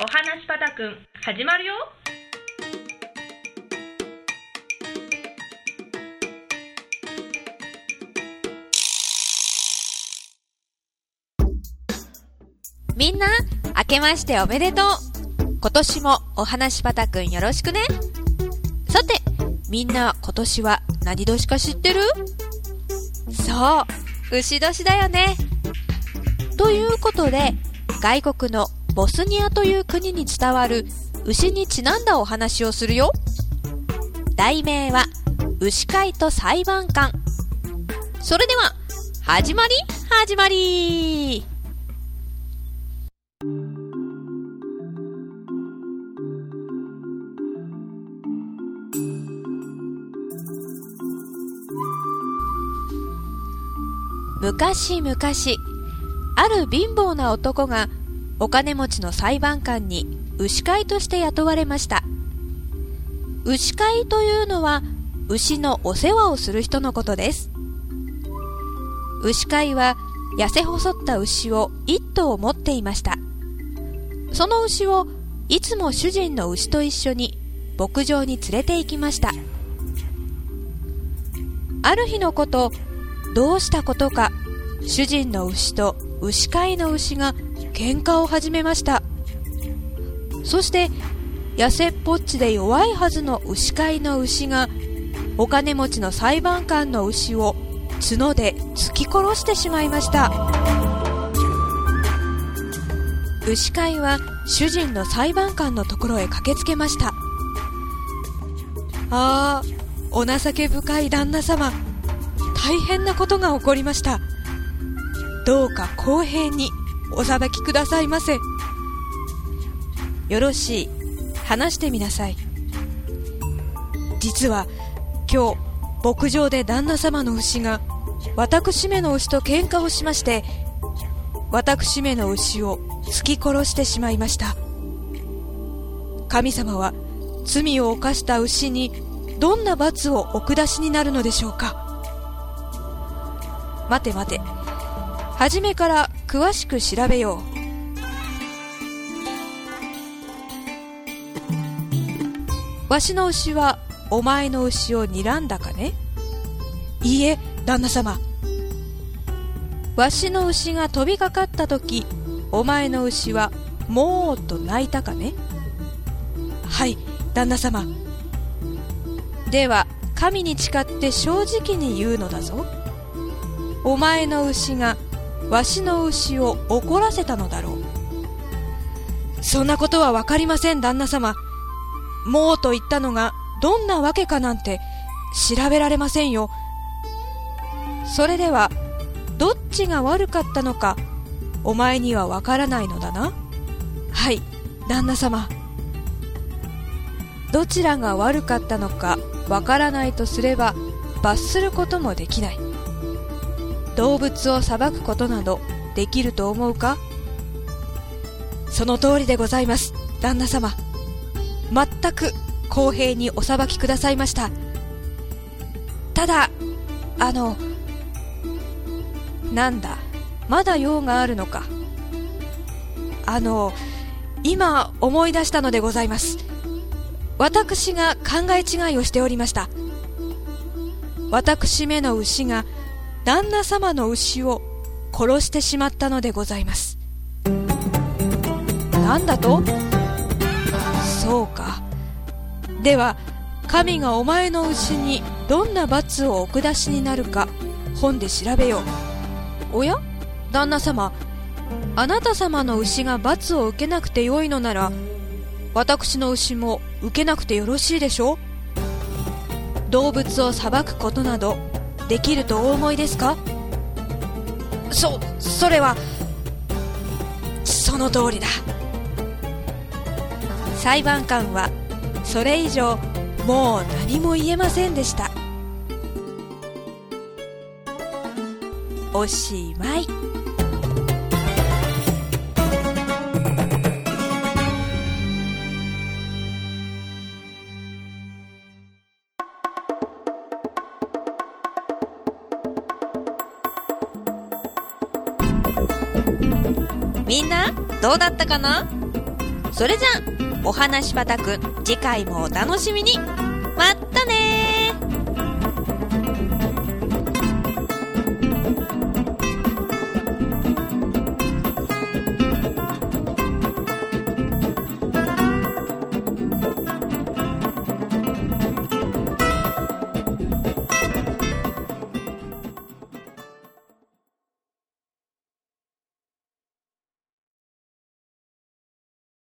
お話パタくん始まるよ。みんな、明けましておめでとう。今年もお話パタくんよろしくね。さて、みんな今年は何年か知ってる？そう、牛年だよね。ということで、外国のボスニアという国に伝わる牛にちなんだお話をするよ。題名は、牛飼いと裁判官。それでは、始まり始まり昔々、ある貧乏な男がお金持ちの裁判官に牛飼いとして雇われました。牛飼いというのは牛のお世話をする人のことです。牛飼いは痩せ細った牛を一頭持っていました。その牛をいつも主人の牛と一緒に牧場に連れて行きました。ある日のこと、どうしたことか主人の牛と牛飼いの牛が喧嘩を始めました。そして痩せっぽっちで弱いはずの牛飼いの牛がお金持ちの裁判官の牛を角で突き殺してしまいました。牛飼いは主人の裁判官のところへ駆けつけました。ああお情け深い旦那様。大変なことが起こりました。どうか公平に。お裁きくださいませ。よろしい。話してみなさい。実は今日牧場で旦那様の牛が私めの牛と喧嘩をしまして私めの牛を突き殺してしまいました。神様は罪を犯した牛にどんな罰をお下しになるのでしょうか。待て待て。初めから詳しく調べよう。わしの牛はお前の牛を睨んだかね？いいえ旦那様。わしの牛が飛びかかった時お前の牛はもーっと泣いたかね？はい旦那様。では神に誓って正直に言うのだぞ。お前の牛がわしの牛を怒らせたのだろう。そんなことは分かりません旦那様。もうと言ったのがどんなわけかなんて調べられませんよ。それではどっちが悪かったのかお前にはわからないのだな。はい旦那様。どちらが悪かったのかわからないとすれば罰することもできない。動物を裁くことなどできると思うか？その通りでございます。旦那様全く公平にお裁きくださいました。ただあのなんだまだ用があるのか。あの今思い出したのでございます。私が考え違いをしておりました。私めの牛が旦那様の牛を殺してしまったのでございます。何だと？そうか。では神がお前の牛にどんな罰をお下しになるか本で調べよう。おや？旦那様あなた様の牛が罰を受けなくてよいのなら私の牛も受けなくてよろしいでしょう。動物を裁くことなどできるとお思いですか？そそれはその通りだ。裁判官はそれ以上もう何も言えませんでした。おしまい。みんなどうだったかな？それじゃあお話パタくん次回もお楽しみに。まった